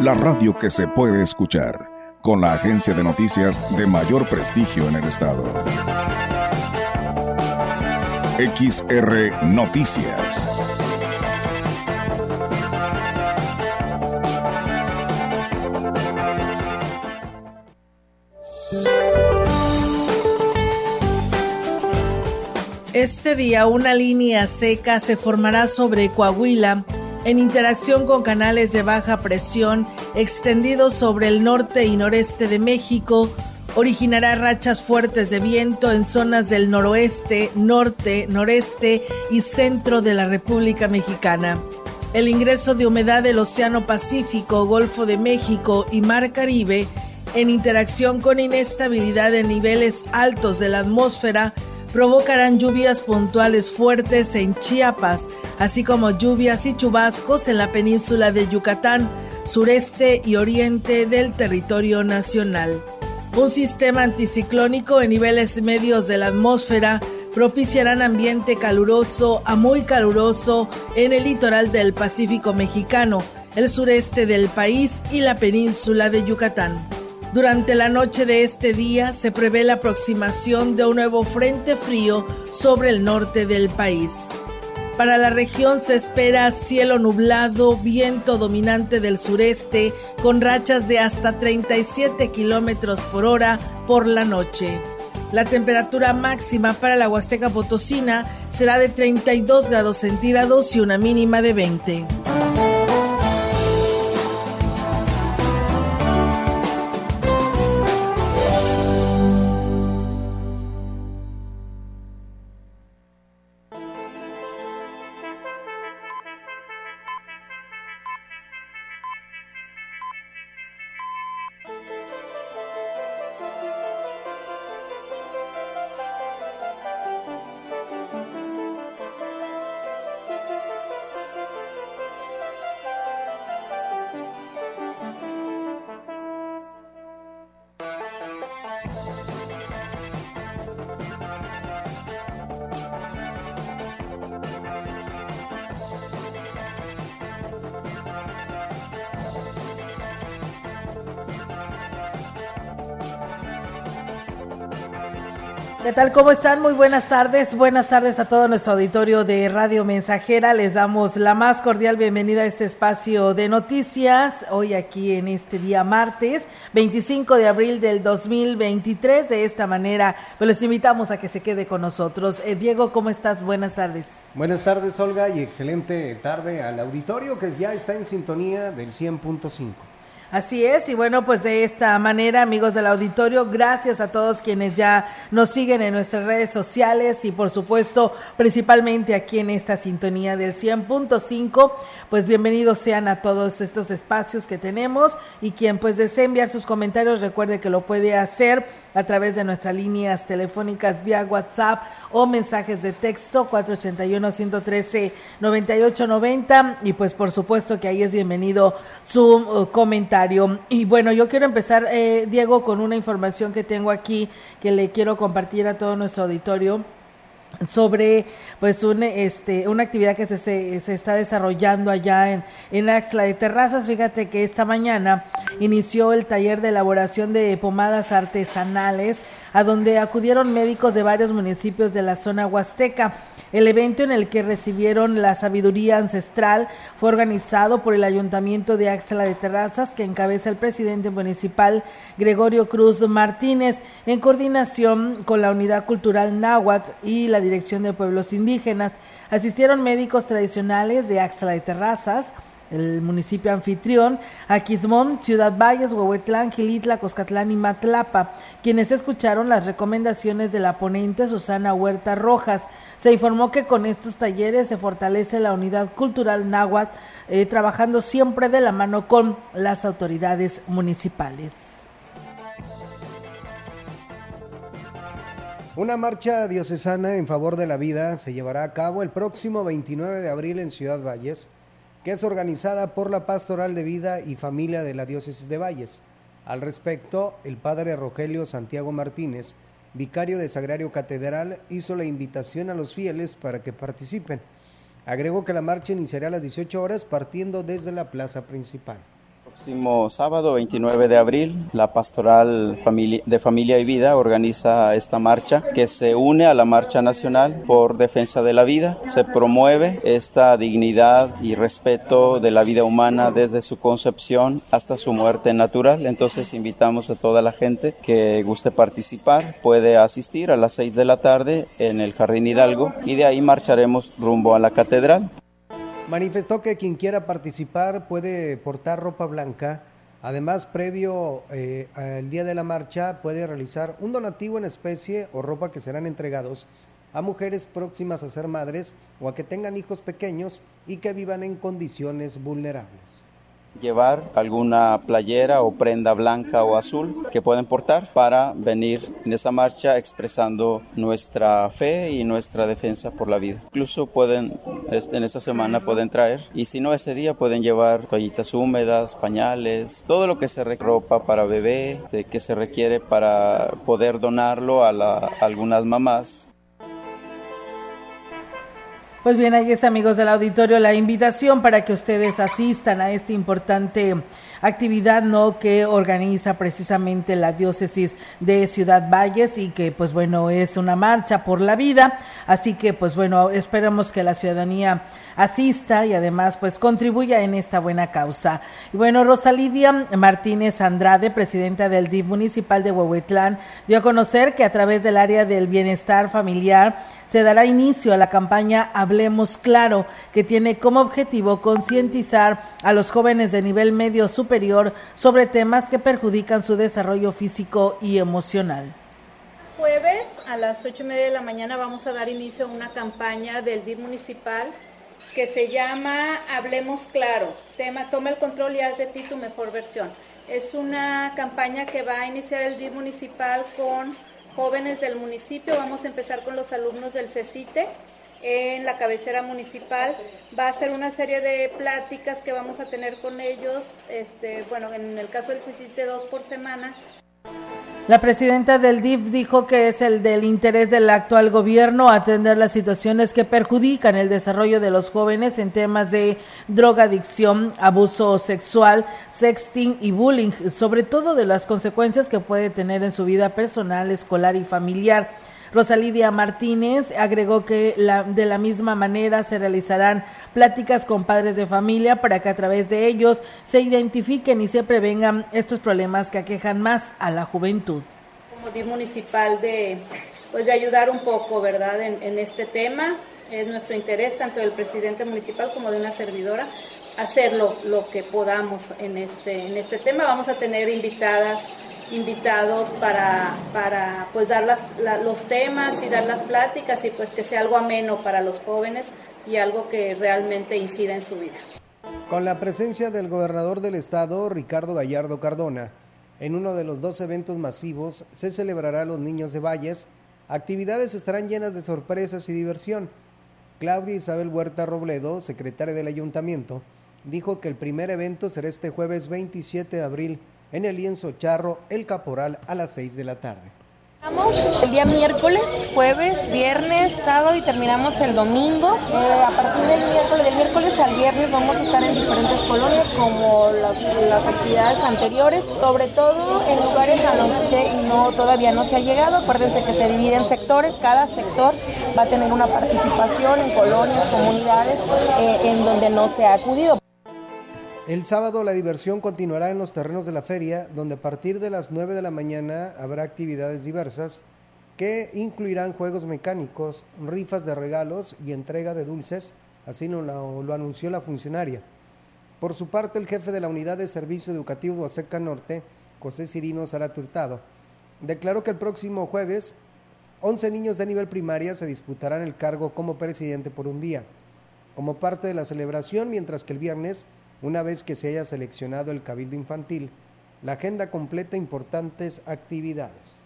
la radio que se puede escuchar, con la agencia de noticias de mayor prestigio en el estado. XR Noticias. Este día una línea seca se formará sobre Coahuila en interacción con canales de baja presión extendidos sobre el norte y noreste de México, originará rachas fuertes de viento en zonas del noroeste, norte, noreste y centro de la República Mexicana. El ingreso de humedad del Océano Pacífico, Golfo de México y Mar Caribe, en interacción con inestabilidad en niveles altos de la atmósfera, provocarán lluvias puntuales fuertes en Chiapas, así como lluvias y chubascos en la península de Yucatán, sureste y oriente del territorio nacional. Un sistema anticiclónico en niveles medios de la atmósfera propiciarán ambiente caluroso a muy caluroso en el litoral del Pacífico mexicano, el sureste del país y la península de Yucatán. Durante la noche de este día se prevé la aproximación de un nuevo frente frío sobre el norte del país. Para la región se espera cielo nublado, viento dominante del sureste, con rachas de hasta 37 kilómetros por hora por la noche. La temperatura máxima para la Huasteca Potosina será de 32 grados centígrados y una mínima de 20. Tal? ¿Cómo están? Muy buenas tardes. Buenas tardes a todo nuestro auditorio de Radio Mensajera. Les damos la más cordial bienvenida a este espacio de noticias. Hoy aquí en este día martes, 25 de abril del 2023. De esta manera, pues los invitamos a que se quede con nosotros. Eh, Diego, ¿cómo estás? Buenas tardes. Buenas tardes, Olga, y excelente tarde al auditorio que ya está en sintonía del 100.5. Así es, y bueno, pues de esta manera, amigos del auditorio, gracias a todos quienes ya nos siguen en nuestras redes sociales y por supuesto, principalmente aquí en esta sintonía del 100.5, pues bienvenidos sean a todos estos espacios que tenemos y quien pues desee enviar sus comentarios, recuerde que lo puede hacer a través de nuestras líneas telefónicas vía WhatsApp o mensajes de texto 481-113-9890 y pues por supuesto que ahí es bienvenido su uh, Y bueno, yo quiero empezar, eh, Diego, con una información que tengo aquí que le quiero compartir a todo nuestro auditorio sobre pues un, este, una actividad que se, se, está desarrollando allá en, en Axla de Terrazas. Fíjate que esta mañana inició el taller de elaboración de pomadas artesanales a donde acudieron médicos de varios municipios de la zona huasteca. El evento en el que recibieron la sabiduría ancestral fue organizado por el Ayuntamiento de Axla de Terrazas, que encabeza el presidente municipal Gregorio Cruz Martínez, en coordinación con la Unidad Cultural Náhuatl y la Dirección de Pueblos Indígenas. Asistieron médicos tradicionales de Axla de Terrazas, el municipio anfitrión, Aquismón, Ciudad Valles, Huehuetlán, Gilitla, Coscatlán y Matlapa, quienes escucharon las recomendaciones de la ponente Susana Huerta Rojas. Se informó que con estos talleres se fortalece la unidad cultural náhuatl, eh, trabajando siempre de la mano con las autoridades municipales. Una marcha diocesana en favor de la vida se llevará a cabo el próximo 29 de abril en Ciudad Valles que es organizada por la Pastoral de Vida y Familia de la Diócesis de Valles. Al respecto, el padre Rogelio Santiago Martínez, vicario de Sagrario Catedral, hizo la invitación a los fieles para que participen. Agregó que la marcha iniciará a las 18 horas partiendo desde la plaza principal próximo sábado 29 de abril, la Pastoral de Familia y Vida organiza esta marcha que se une a la Marcha Nacional por Defensa de la Vida. Se promueve esta dignidad y respeto de la vida humana desde su concepción hasta su muerte natural. Entonces invitamos a toda la gente que guste participar, puede asistir a las 6 de la tarde en el Jardín Hidalgo y de ahí marcharemos rumbo a la catedral. Manifestó que quien quiera participar puede portar ropa blanca. Además, previo eh, al día de la marcha, puede realizar un donativo en especie o ropa que serán entregados a mujeres próximas a ser madres o a que tengan hijos pequeños y que vivan en condiciones vulnerables llevar alguna playera o prenda blanca o azul que pueden portar para venir en esa marcha expresando nuestra fe y nuestra defensa por la vida. Incluso pueden, en esa semana pueden traer y si no ese día pueden llevar toallitas húmedas, pañales, todo lo que se ropa para bebé, que se requiere para poder donarlo a, a algunas mamás pues bien, ahí es amigos del auditorio la invitación para que ustedes asistan a este importante actividad no que organiza precisamente la diócesis de Ciudad Valles y que pues bueno es una marcha por la vida. Así que pues bueno esperamos que la ciudadanía asista y además pues contribuya en esta buena causa y bueno Rosalidia Martínez Andrade presidenta del DIF municipal de Huehuetlán dio a conocer que a través del área del bienestar familiar se dará inicio a la campaña Hablemos Claro que tiene como objetivo concientizar a los jóvenes de nivel medio superior sobre temas que perjudican su desarrollo físico y emocional. Jueves a las ocho y media de la mañana vamos a dar inicio a una campaña del DIF municipal que se llama Hablemos Claro, tema Toma el control y haz de ti tu mejor versión. Es una campaña que va a iniciar el DIF municipal con jóvenes del municipio. Vamos a empezar con los alumnos del CECITE en la cabecera municipal. Va a ser una serie de pláticas que vamos a tener con ellos, este, bueno, en el caso del CICITE dos por semana. La presidenta del DIF dijo que es el del interés del actual gobierno atender las situaciones que perjudican el desarrollo de los jóvenes en temas de drogadicción, abuso sexual, sexting y bullying, sobre todo de las consecuencias que puede tener en su vida personal, escolar y familiar. Rosalidia Martínez agregó que de la misma manera se realizarán pláticas con padres de familia para que a través de ellos se identifiquen y se prevengan estos problemas que aquejan más a la juventud. Como DIF municipal de, pues de ayudar un poco, ¿verdad?, en, en este tema. Es nuestro interés, tanto del presidente municipal como de una servidora, hacer lo, lo que podamos en este, en este tema. Vamos a tener invitadas invitados para, para pues dar las, los temas y dar las pláticas y pues que sea algo ameno para los jóvenes y algo que realmente incida en su vida. Con la presencia del gobernador del estado, Ricardo Gallardo Cardona, en uno de los dos eventos masivos se celebrará Los Niños de Valles. Actividades estarán llenas de sorpresas y diversión. Claudia Isabel Huerta Robledo, secretaria del ayuntamiento, dijo que el primer evento será este jueves 27 de abril en el lienzo charro El Caporal a las 6 de la tarde. Estamos el día miércoles, jueves, viernes, sábado y terminamos el domingo. Eh, a partir del miércoles, del miércoles al viernes vamos a estar en diferentes colonias como las, actividades anteriores, sobre todo en lugares a los que no, todavía no se ha llegado. Acuérdense que se divide en sectores, cada sector va a tener una participación en colonias, comunidades eh, en donde no se ha acudido. El sábado la diversión continuará en los terrenos de la feria, donde a partir de las 9 de la mañana habrá actividades diversas que incluirán juegos mecánicos, rifas de regalos y entrega de dulces, así lo, anunció la funcionaria. Por su parte, el jefe de la Unidad de Servicio Educativo Huasteca Norte, José Cirino Zaraturtado, declaró que el próximo jueves 11 niños de nivel primaria se disputarán el cargo como presidente por un día, como parte de la celebración, mientras que el viernes, una vez que se haya seleccionado el cabildo infantil, la agenda completa importantes actividades.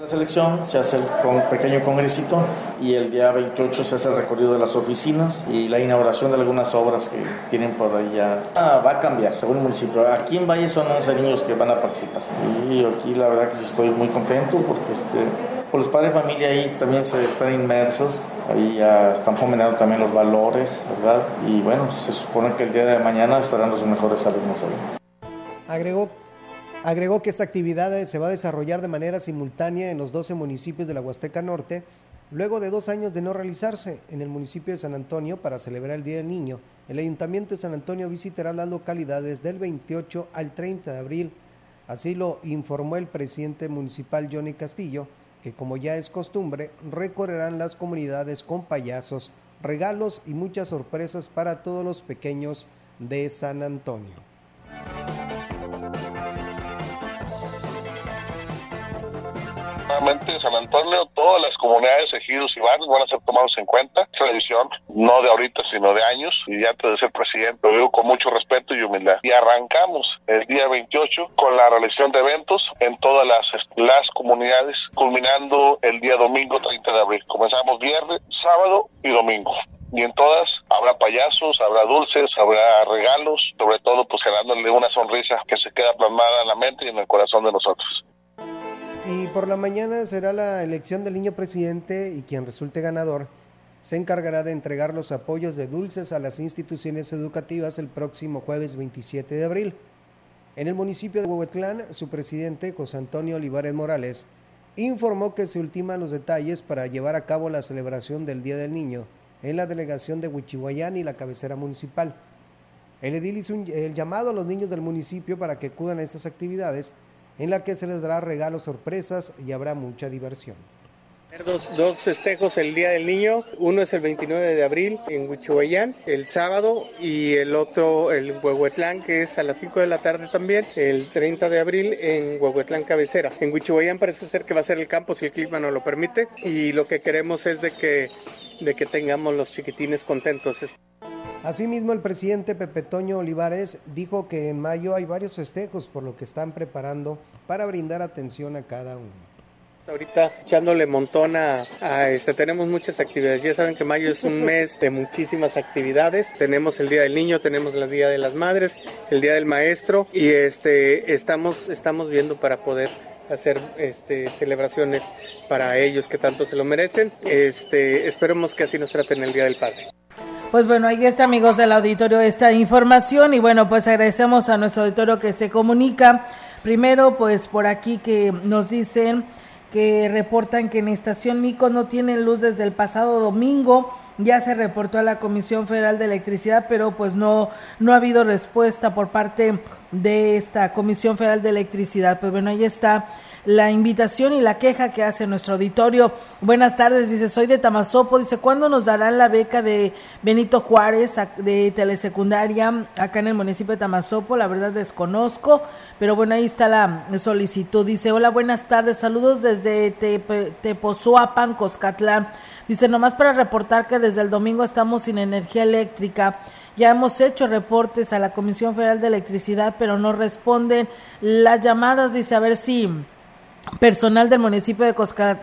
La selección se hace un pequeño congresito y el día 28 se hace el recorrido de las oficinas y la inauguración de algunas obras que tienen por ya. Ah, va a cambiar según el municipio. Aquí en Valle son 11 niños que van a participar y aquí la verdad que sí estoy muy contento porque este, por los padres de familia ahí también se están inmersos, ahí ya están fomentando también los valores, ¿verdad? Y bueno, se supone que el día de mañana estarán los mejores alumnos ahí. Agregó Agregó que esta actividad se va a desarrollar de manera simultánea en los 12 municipios de la Huasteca Norte, luego de dos años de no realizarse en el municipio de San Antonio para celebrar el Día del Niño. El Ayuntamiento de San Antonio visitará las localidades del 28 al 30 de abril. Así lo informó el presidente municipal Johnny Castillo, que como ya es costumbre, recorrerán las comunidades con payasos, regalos y muchas sorpresas para todos los pequeños de San Antonio. San Antonio, todas las comunidades, ejidos y barrios van a ser tomados en cuenta. Tradición, no de ahorita, sino de años. Y antes de ser presidente, lo digo con mucho respeto y humildad. Y arrancamos el día 28 con la realización de eventos en todas las, las comunidades, culminando el día domingo 30 de abril. Comenzamos viernes, sábado y domingo y en todas habrá payasos, habrá dulces, habrá regalos, sobre todo pues generándole una sonrisa que se queda plasmada en la mente y en el corazón de nosotros. Y por la mañana será la elección del niño presidente y quien resulte ganador se encargará de entregar los apoyos de dulces a las instituciones educativas el próximo jueves 27 de abril. En el municipio de Huehuetlán, su presidente, José Antonio Olivares Morales, informó que se ultiman los detalles para llevar a cabo la celebración del Día del Niño en la delegación de Huichihuayán y la cabecera municipal. El edil hizo el llamado a los niños del municipio para que acudan a estas actividades en la que se les dará regalos sorpresas y habrá mucha diversión. Dos, dos, festejos el Día del Niño. Uno es el 29 de abril en Huichuayán, el sábado, y el otro, el Huehuetlán, que es a las 5 de la tarde también, el 30 de abril en Huehuetlán Cabecera. En Huichuayán parece ser que va a ser el campo si el clima no lo permite, y lo que queremos es de que, de que tengamos los chiquitines contentos. Asimismo, el presidente Pepe Toño Olivares dijo que en mayo hay varios festejos, por lo que están preparando para brindar atención a cada uno. Ahorita echándole montón a, este, tenemos muchas actividades. Ya saben que mayo es un mes de muchísimas actividades. Tenemos el Día del Niño, tenemos el Día de las Madres, el Día del Maestro y este, estamos, estamos viendo para poder hacer este, celebraciones para ellos que tanto se lo merecen. Este, esperemos que así nos traten el Día del Padre. Pues bueno, ahí está, amigos del auditorio, esta información. Y bueno, pues agradecemos a nuestro auditorio que se comunica. Primero, pues por aquí que nos dicen que reportan que en Estación Mico no tienen luz desde el pasado domingo. Ya se reportó a la Comisión Federal de Electricidad, pero pues no, no ha habido respuesta por parte de esta Comisión Federal de Electricidad. Pues bueno, ahí está la invitación y la queja que hace nuestro auditorio. Buenas tardes, dice, soy de Tamazopo, dice, ¿cuándo nos darán la beca de Benito Juárez de telesecundaria acá en el municipio de Tamazopo? La verdad desconozco, pero bueno, ahí está la solicitud. Dice, hola, buenas tardes, saludos desde Tepozuapan, Coscatlán. Dice, nomás para reportar que desde el domingo estamos sin energía eléctrica. Ya hemos hecho reportes a la Comisión Federal de Electricidad, pero no responden las llamadas. Dice, a ver si personal del municipio de,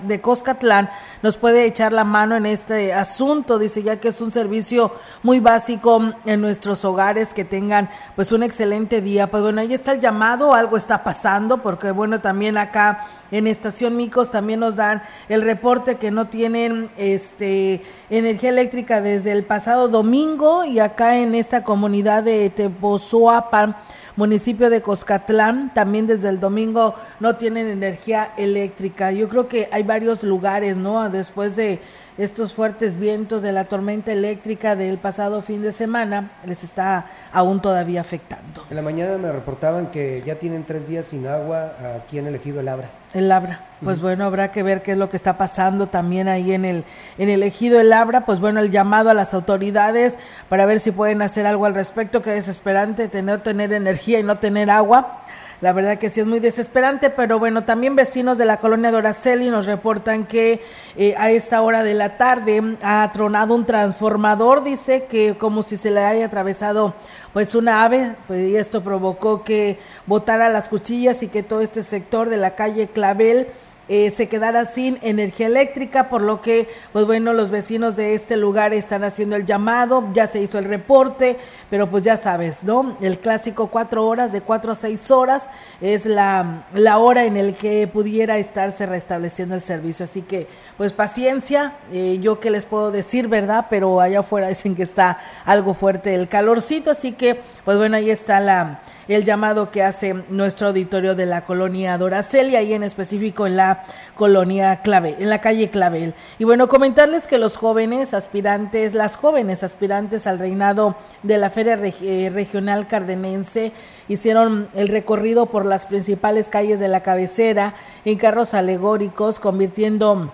de Coscatlán nos puede echar la mano en este asunto, dice ya que es un servicio muy básico en nuestros hogares que tengan pues un excelente día. Pues bueno, ahí está el llamado, algo está pasando porque bueno, también acá en Estación Micos también nos dan el reporte que no tienen este energía eléctrica desde el pasado domingo y acá en esta comunidad de Tepozuapan municipio de Coscatlán, también desde el domingo no tienen energía eléctrica. Yo creo que hay varios lugares, ¿no? Después de estos fuertes vientos de la tormenta eléctrica del pasado fin de semana les está aún todavía afectando. En la mañana me reportaban que ya tienen tres días sin agua aquí en el ejido El Abra. El Labra. Pues bueno, habrá que ver qué es lo que está pasando también ahí en el, en el ejido El Labra. Pues bueno, el llamado a las autoridades para ver si pueden hacer algo al respecto. Qué desesperante tener, tener energía y no tener agua. La verdad que sí es muy desesperante, pero bueno, también vecinos de la colonia Doraceli nos reportan que eh, a esta hora de la tarde ha tronado un transformador, dice que como si se le haya atravesado pues una ave, pues y esto provocó que botara las cuchillas y que todo este sector de la calle Clavel eh, se quedara sin energía eléctrica, por lo que, pues bueno, los vecinos de este lugar están haciendo el llamado, ya se hizo el reporte, pero pues ya sabes, ¿no? El clásico cuatro horas, de cuatro a seis horas, es la, la hora en el que pudiera estarse restableciendo el servicio. Así que, pues paciencia, eh, yo qué les puedo decir, ¿verdad? Pero allá afuera dicen que está algo fuerte el calorcito, así que, pues bueno, ahí está la el llamado que hace nuestro auditorio de la colonia Doracelia y en específico en la colonia Clave, en la calle Clavel. Y bueno, comentarles que los jóvenes aspirantes, las jóvenes aspirantes al reinado de la Feria eh, Regional Cardenense hicieron el recorrido por las principales calles de la cabecera en carros alegóricos, convirtiendo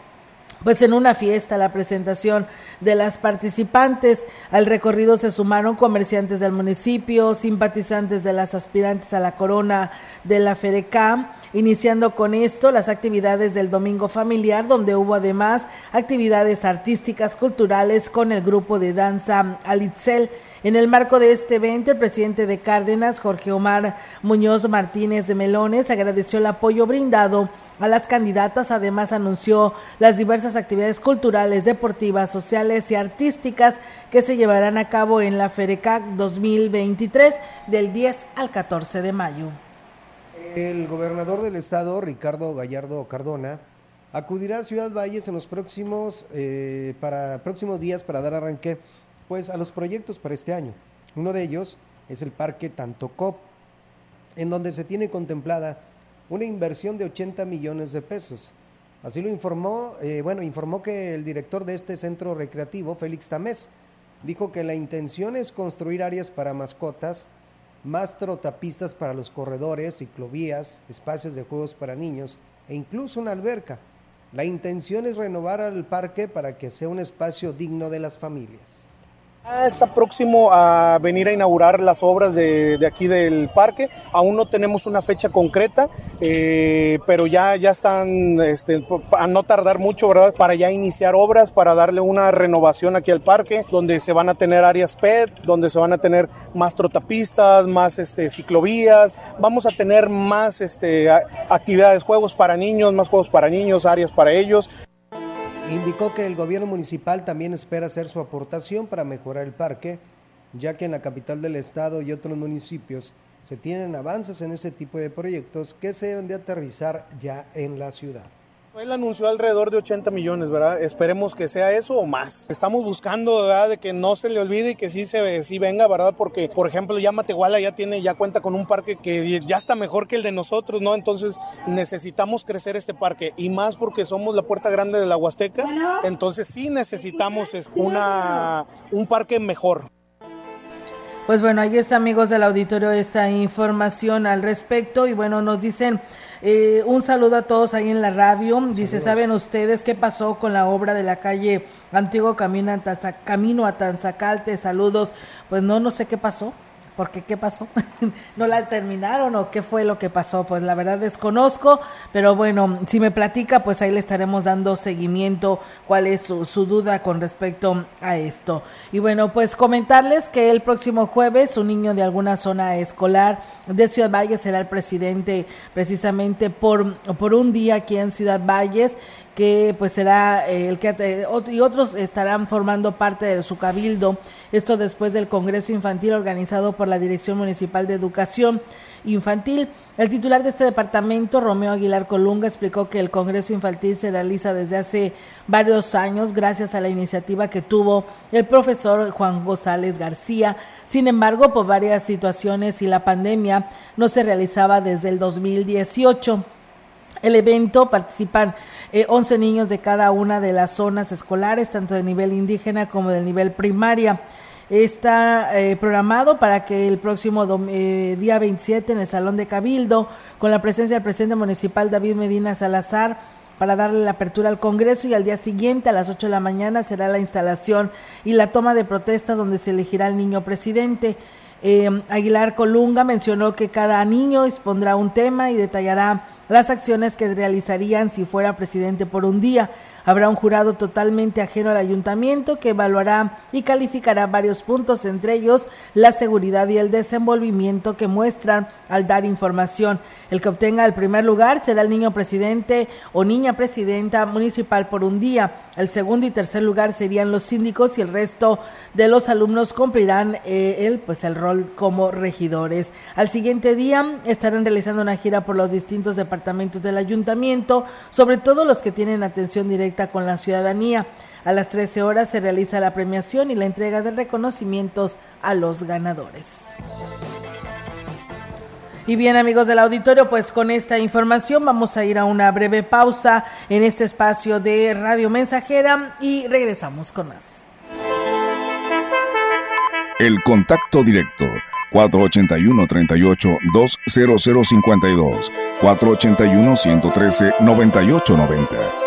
pues en una fiesta la presentación de las participantes. Al recorrido se sumaron comerciantes del municipio, simpatizantes de las aspirantes a la corona de la FERECAM, iniciando con esto las actividades del Domingo Familiar, donde hubo además actividades artísticas, culturales con el grupo de danza Alitzel. En el marco de este evento, el presidente de Cárdenas, Jorge Omar Muñoz Martínez de Melones, agradeció el apoyo brindado a las candidatas. Además, anunció las diversas actividades culturales, deportivas, sociales y artísticas que se llevarán a cabo en la FERECAC 2023 del 10 al 14 de mayo. El gobernador del estado, Ricardo Gallardo Cardona, acudirá a Ciudad Valles en los próximos, eh, para, próximos días para dar arranque pues, a los proyectos para este año. Uno de ellos es el Parque Tantocop, en donde se tiene contemplada una inversión de 80 millones de pesos. Así lo informó, eh, bueno, informó que el director de este centro recreativo, Félix Tamés, dijo que la intención es construir áreas para mascotas, más trotapistas para los corredores, ciclovías, espacios de juegos para niños e incluso una alberca. La intención es renovar al parque para que sea un espacio digno de las familias. Está próximo a venir a inaugurar las obras de, aquí del parque. Aún no tenemos una fecha concreta, eh, pero ya, ya están este, a no tardar mucho, ¿verdad? Para ya iniciar obras, para darle una renovación aquí al parque, donde se van a tener áreas PET, donde se van a tener más trotapistas, más este, ciclovías. Vamos a tener más este, actividades, juegos para niños, más juegos para niños, áreas para ellos. Indicó que el gobierno municipal también espera hacer su aportación para mejorar el parque, ya que en la capital del estado y otros municipios se tienen avances en ese tipo de proyectos que se deben de aterrizar ya en la ciudad. Él anunció alrededor de 80 millones, ¿verdad? Esperemos que sea eso o más. Estamos buscando, ¿verdad? De que no se le olvide y que sí se sí venga, ¿verdad? Porque, por ejemplo, ya Matehuala ya tiene, ya cuenta con un parque que ya está mejor que el de nosotros, ¿no? Entonces necesitamos crecer este parque y más porque somos la puerta grande de la Huasteca. Entonces sí necesitamos una, un parque mejor. Pues bueno, ahí está amigos del auditorio esta información al respecto y bueno, nos dicen eh, un saludo a todos ahí en la radio. Dice, ¿saben ustedes qué pasó con la obra de la calle Antiguo Camino a, Camino a Tanzacalte? Saludos. Pues no, no sé qué pasó. Porque qué pasó? ¿No la terminaron o qué fue lo que pasó? Pues la verdad desconozco, pero bueno, si me platica, pues ahí le estaremos dando seguimiento, cuál es su, su, duda con respecto a esto. Y bueno, pues comentarles que el próximo jueves un niño de alguna zona escolar de Ciudad Valles será el presidente precisamente por, por un día aquí en Ciudad Valles que pues será eh, el que eh, y otros estarán formando parte de su cabildo. Esto después del Congreso Infantil organizado por la Dirección Municipal de Educación Infantil. El titular de este departamento, Romeo Aguilar Colunga, explicó que el Congreso Infantil se realiza desde hace varios años gracias a la iniciativa que tuvo el profesor Juan González García. Sin embargo, por varias situaciones y la pandemia no se realizaba desde el 2018. El evento participan 11 eh, niños de cada una de las zonas escolares, tanto de nivel indígena como de nivel primaria. Está eh, programado para que el próximo eh, día 27 en el Salón de Cabildo, con la presencia del presidente municipal David Medina Salazar, para darle la apertura al Congreso y al día siguiente a las 8 de la mañana será la instalación y la toma de protesta donde se elegirá el niño presidente. Eh, Aguilar Colunga mencionó que cada niño expondrá un tema y detallará las acciones que realizarían si fuera presidente por un día. Habrá un jurado totalmente ajeno al ayuntamiento que evaluará y calificará varios puntos, entre ellos la seguridad y el desenvolvimiento que muestran al dar información. El que obtenga el primer lugar será el niño presidente o niña presidenta municipal por un día. El segundo y tercer lugar serían los síndicos y el resto de los alumnos cumplirán eh, el, pues, el rol como regidores. Al siguiente día estarán realizando una gira por los distintos departamentos del ayuntamiento, sobre todo los que tienen atención directa con la ciudadanía. A las 13 horas se realiza la premiación y la entrega de reconocimientos a los ganadores. Y bien amigos del auditorio, pues con esta información vamos a ir a una breve pausa en este espacio de Radio Mensajera y regresamos con más. El contacto directo 481-38-20052, 481-113-9890.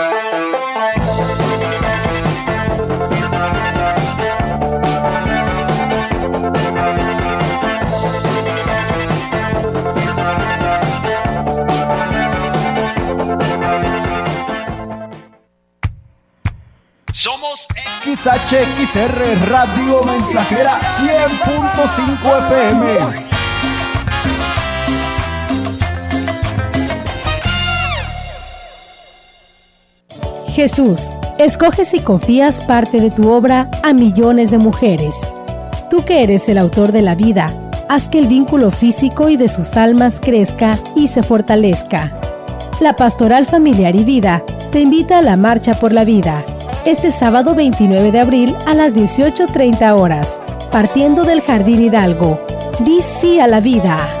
XHXR Radio Mensajera 100.5 FM. Jesús, escoges y confías parte de tu obra a millones de mujeres. Tú que eres el autor de la vida, haz que el vínculo físico y de sus almas crezca y se fortalezca. La Pastoral Familiar y Vida te invita a la Marcha por la Vida, este sábado 29 de abril a las 18.30 horas, partiendo del Jardín Hidalgo. Di sí a la vida.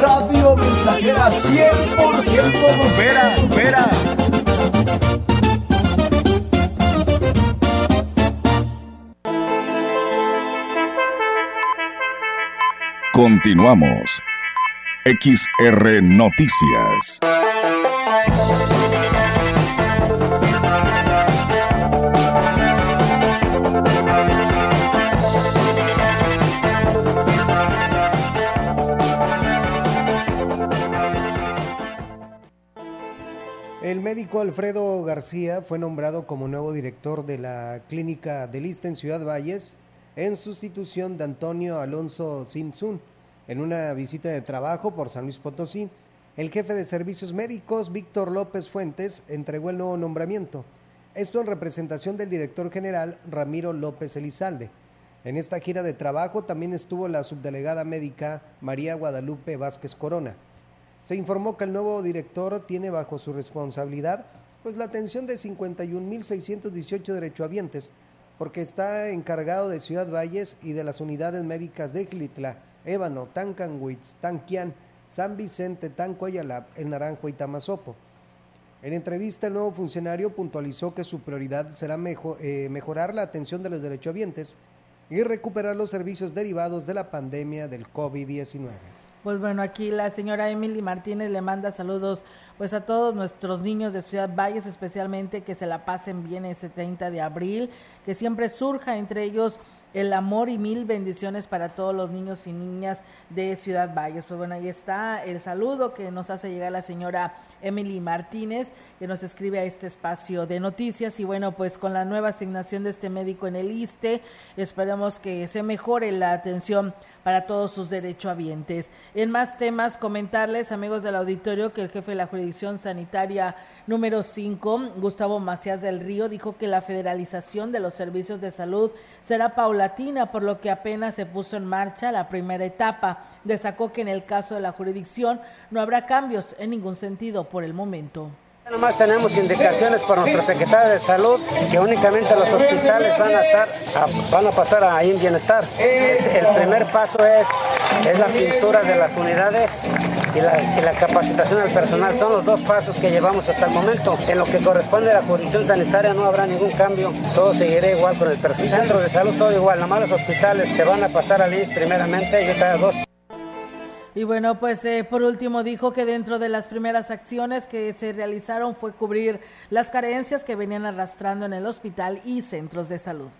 Radio Mensajera 100% bombera, bombera. Continuamos. XR Noticias. Médico Alfredo García fue nombrado como nuevo director de la clínica de Lista en Ciudad Valles en sustitución de Antonio Alonso Sinzun. En una visita de trabajo por San Luis Potosí, el jefe de servicios médicos, Víctor López Fuentes, entregó el nuevo nombramiento. Esto en representación del director general Ramiro López Elizalde. En esta gira de trabajo también estuvo la subdelegada médica María Guadalupe Vázquez Corona. Se informó que el nuevo director tiene bajo su responsabilidad pues la atención de 51.618 derechohabientes, porque está encargado de Ciudad Valles y de las unidades médicas de Tlitla, Ébano, Tancanwitz, Tanquián, San Vicente, Tancoyalap, El Naranjo y Tamazopo. En entrevista, el nuevo funcionario puntualizó que su prioridad será eh, mejorar la atención de los derechohabientes y recuperar los servicios derivados de la pandemia del COVID-19. Pues bueno, aquí la señora Emily Martínez le manda saludos pues a todos nuestros niños de Ciudad Valles, especialmente que se la pasen bien ese 30 de abril, que siempre surja entre ellos el amor y mil bendiciones para todos los niños y niñas de Ciudad Valles. Pues bueno, ahí está el saludo que nos hace llegar la señora Emily Martínez, que nos escribe a este espacio de noticias. Y bueno, pues con la nueva asignación de este médico en el ISTE, esperemos que se mejore la atención para todos sus derechohabientes. En más temas, comentarles, amigos del auditorio, que el jefe de la jurisdicción sanitaria número 5, Gustavo Macías del Río, dijo que la federalización de los servicios de salud será paulatina, por lo que apenas se puso en marcha la primera etapa. Destacó que en el caso de la jurisdicción no habrá cambios en ningún sentido por el momento. Nomás tenemos indicaciones por nuestra secretaria de salud que únicamente los hospitales van a estar, van a pasar a bienestar. El primer paso es, es la pintura de las unidades y la, capacitación del personal. Son los dos pasos que llevamos hasta el momento. En lo que corresponde a la jurisdicción sanitaria no habrá ningún cambio. Todo seguirá igual con el personal. Centro de salud todo igual. Nada más los hospitales que van a pasar al INS primeramente y estas dos y bueno, pues eh, por último dijo que dentro de las primeras acciones que se realizaron fue cubrir las carencias que venían arrastrando en el hospital y centros de salud.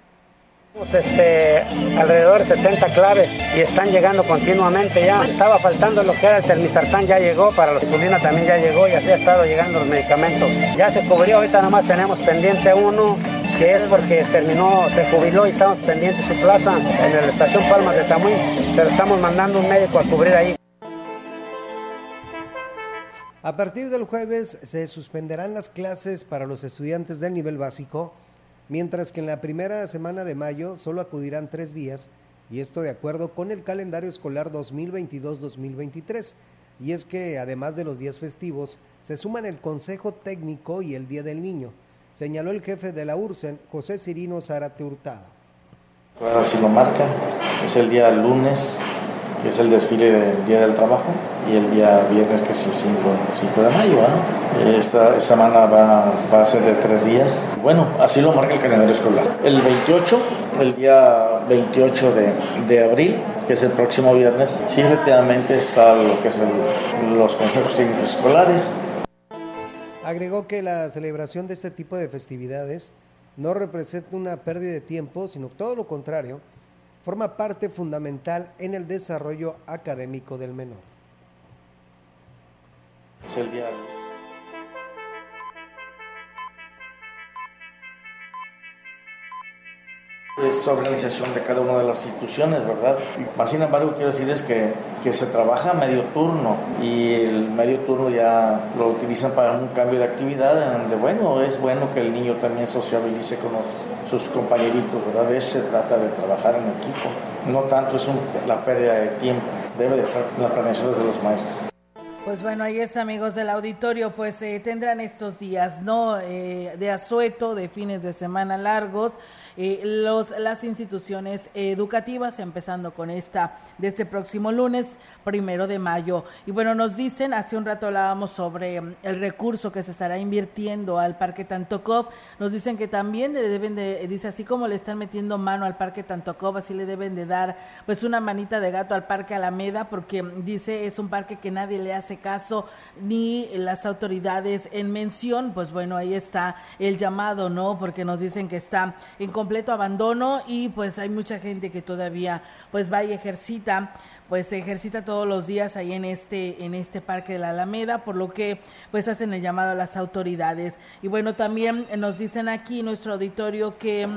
Este, alrededor de 70 claves y están llegando continuamente ya. Estaba faltando lo que era el termisartán, ya llegó, para la insulina también ya llegó y así ha estado llegando los medicamentos. Ya se cubrió, ahorita nada más tenemos pendiente uno, que es porque terminó, se jubiló y estamos pendientes su plaza en la estación Palmas de Tamuín, pero estamos mandando un médico a cubrir ahí. A partir del jueves se suspenderán las clases para los estudiantes del nivel básico, mientras que en la primera semana de mayo solo acudirán tres días, y esto de acuerdo con el calendario escolar 2022-2023. Y es que además de los días festivos, se suman el Consejo Técnico y el Día del Niño, señaló el jefe de la URSEN, José Cirino Zárate Hurtado. Así lo marca, es el día lunes que es el desfile del Día del Trabajo, y el día viernes, que es el 5, de mayo. Esta semana va, va, a ser de tres días. Bueno, así lo marca el calendario escolar. El 28, el día 28 de, de abril, que es el próximo viernes, sí, efectivamente está lo que es los consejos escolares. Agregó que la celebración de este tipo de festividades no representa una pérdida de tiempo, sino todo lo contrario, forma parte fundamental en el desarrollo académico del menor. Es organización de cada una de las instituciones, ¿verdad? Más sin embargo, quiero decirles que, que se trabaja a medio turno y el medio turno ya lo utilizan para un cambio de actividad en donde, bueno, es bueno que el niño también sociabilice con sus compañeritos, ¿verdad? De eso se trata de trabajar en equipo. No tanto es la pérdida de tiempo, debe de estar en las planeaciones de los maestros. Pues bueno, ahí es amigos del auditorio, pues eh, tendrán estos días, ¿no? Eh, de asueto, de fines de semana largos eh, los, las instituciones educativas, empezando con esta de este próximo lunes, primero de mayo. Y bueno, nos dicen, hace un rato hablábamos sobre mm, el recurso que se estará invirtiendo al Parque Tantocop, nos dicen que también le deben de, dice, así como le están metiendo mano al Parque Tantocop, así le deben de dar pues una manita de gato al Parque Alameda, porque mm, dice es un parque que nadie le hace caso, ni las autoridades en mención, pues bueno, ahí está el llamado, ¿no? Porque nos dicen que está en completo abandono y pues hay mucha gente que todavía pues va y ejercita pues se ejercita todos los días ahí en este en este parque de la Alameda, por lo que pues hacen el llamado a las autoridades. Y bueno, también nos dicen aquí nuestro auditorio que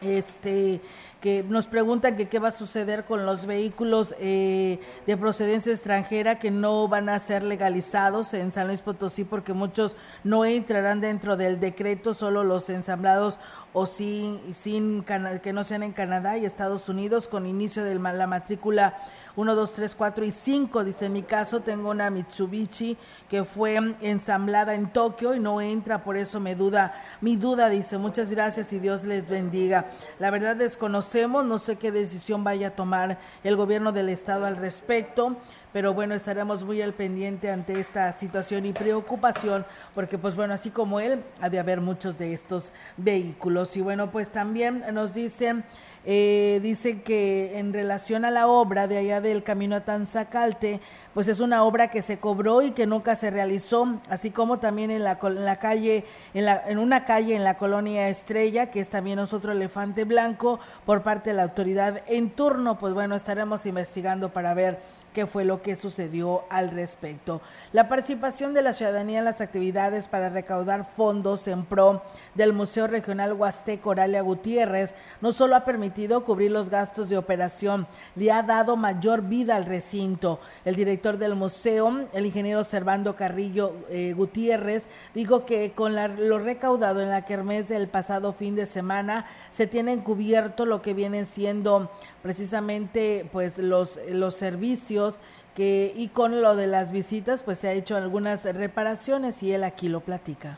este que nos preguntan que qué va a suceder con los vehículos eh, de procedencia extranjera que no van a ser legalizados en San Luis Potosí porque muchos no entrarán dentro del decreto, solo los ensamblados o sin, sin que no sean en Canadá y Estados Unidos con inicio de la matrícula 1, 2, 3, 4 y 5. Dice, en mi caso tengo una Mitsubishi que fue ensamblada en Tokio y no entra, por eso me duda, mi duda dice, muchas gracias y Dios les bendiga. La verdad desconocemos, no sé qué decisión vaya a tomar el gobierno del estado al respecto pero bueno, estaremos muy al pendiente ante esta situación y preocupación, porque pues bueno, así como él, ha de haber muchos de estos vehículos. Y bueno, pues también nos dicen... Eh, dice que en relación a la obra de allá del camino a Tanzacalte, pues es una obra que se cobró y que nunca se realizó, así como también en la, en la calle, en, la, en una calle en la colonia Estrella, que es también otro elefante blanco por parte de la autoridad en turno. Pues bueno, estaremos investigando para ver qué fue lo que sucedió al respecto. La participación de la ciudadanía en las actividades para recaudar fondos en pro del Museo Regional Huasteco Oralia Gutiérrez no solo ha permitido cubrir los gastos de operación, le ha dado mayor vida al recinto. El director del museo, el ingeniero Servando Carrillo eh, Gutiérrez, dijo que con lo recaudado en la kermés del pasado fin de semana se tienen cubierto lo que vienen siendo precisamente pues los, los servicios que y con lo de las visitas pues se ha hecho algunas reparaciones y él aquí lo platica.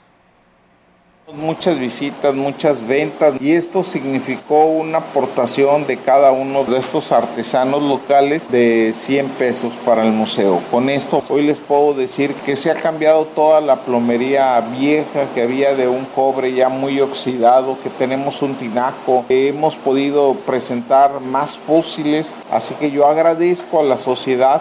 Muchas visitas, muchas ventas y esto significó una aportación de cada uno de estos artesanos locales de 100 pesos para el museo. Con esto hoy les puedo decir que se ha cambiado toda la plomería vieja que había de un cobre ya muy oxidado, que tenemos un tinaco, que hemos podido presentar más fósiles, así que yo agradezco a la sociedad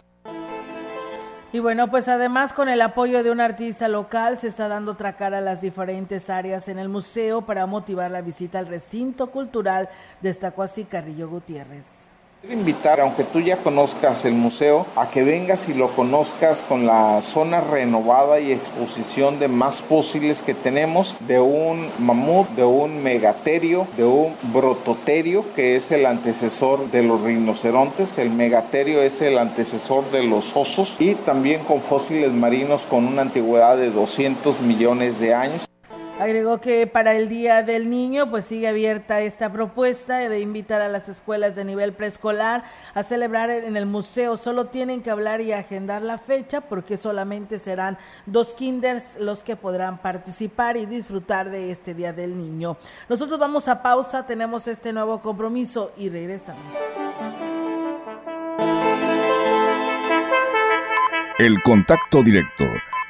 y bueno, pues además con el apoyo de un artista local se está dando otra cara a las diferentes áreas en el museo para motivar la visita al recinto cultural, destacó así Carrillo Gutiérrez. Quiero invitar, aunque tú ya conozcas el museo, a que vengas y lo conozcas con la zona renovada y exposición de más fósiles que tenemos de un mamut, de un megaterio, de un brototerio, que es el antecesor de los rinocerontes. El megaterio es el antecesor de los osos y también con fósiles marinos con una antigüedad de 200 millones de años. Agregó que para el Día del Niño pues sigue abierta esta propuesta de invitar a las escuelas de nivel preescolar a celebrar en el museo. Solo tienen que hablar y agendar la fecha porque solamente serán dos kinders los que podrán participar y disfrutar de este Día del Niño. Nosotros vamos a pausa, tenemos este nuevo compromiso y regresamos. El contacto directo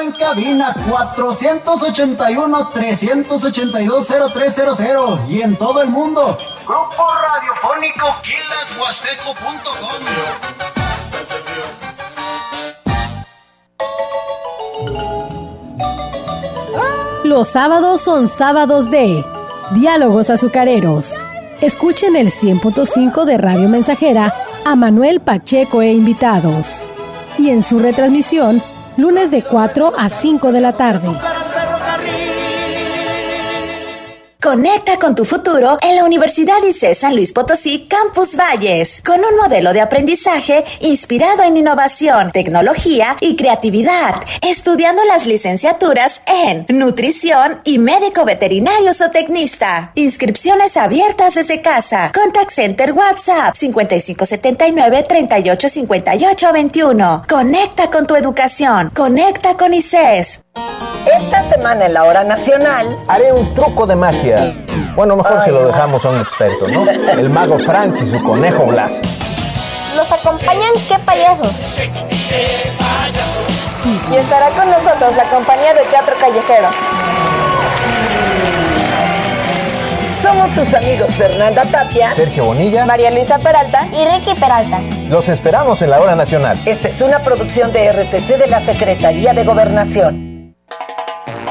En cabina 481-382-0300 y en todo el mundo. Grupo Radiofónico Quilashuasteco.com. Los sábados son sábados de Diálogos Azucareros. Escuchen el 100.5 de Radio Mensajera a Manuel Pacheco e invitados. Y en su retransmisión, lunes de 4 a 5 de la tarde. Conecta con tu futuro en la Universidad ICE San Luis Potosí Campus Valles, con un modelo de aprendizaje inspirado en innovación, tecnología y creatividad, estudiando las licenciaturas en nutrición y médico veterinario o tecnista. Inscripciones abiertas desde casa. Contact Center WhatsApp 5579 385821. Conecta con tu educación. Conecta con ICES. Esta semana en la hora nacional haré un truco de magia. Bueno, mejor si lo dejamos a un experto, ¿no? El mago Frank y su conejo Blas. ¿Nos acompañan qué payasos? Y estará con nosotros la compañía de teatro callejero. Somos sus amigos Fernanda Tapia, Sergio Bonilla, María Luisa Peralta y Ricky Peralta. Los esperamos en la hora nacional. Esta es una producción de RTC de la Secretaría de Gobernación.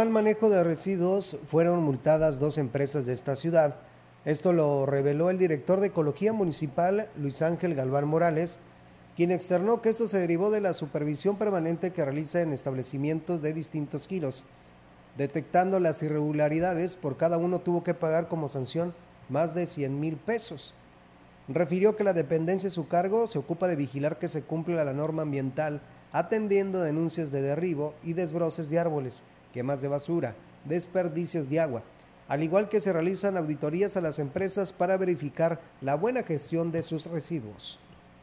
Mal manejo de residuos fueron multadas dos empresas de esta ciudad. Esto lo reveló el director de Ecología Municipal, Luis Ángel Galván Morales, quien externó que esto se derivó de la supervisión permanente que realiza en establecimientos de distintos giros. Detectando las irregularidades, por cada uno tuvo que pagar como sanción más de 100 mil pesos. Refirió que la dependencia a su cargo se ocupa de vigilar que se cumpla la norma ambiental, atendiendo denuncias de derribo y desbroces de árboles, quemas de basura, desperdicios de agua, al igual que se realizan auditorías a las empresas para verificar la buena gestión de sus residuos.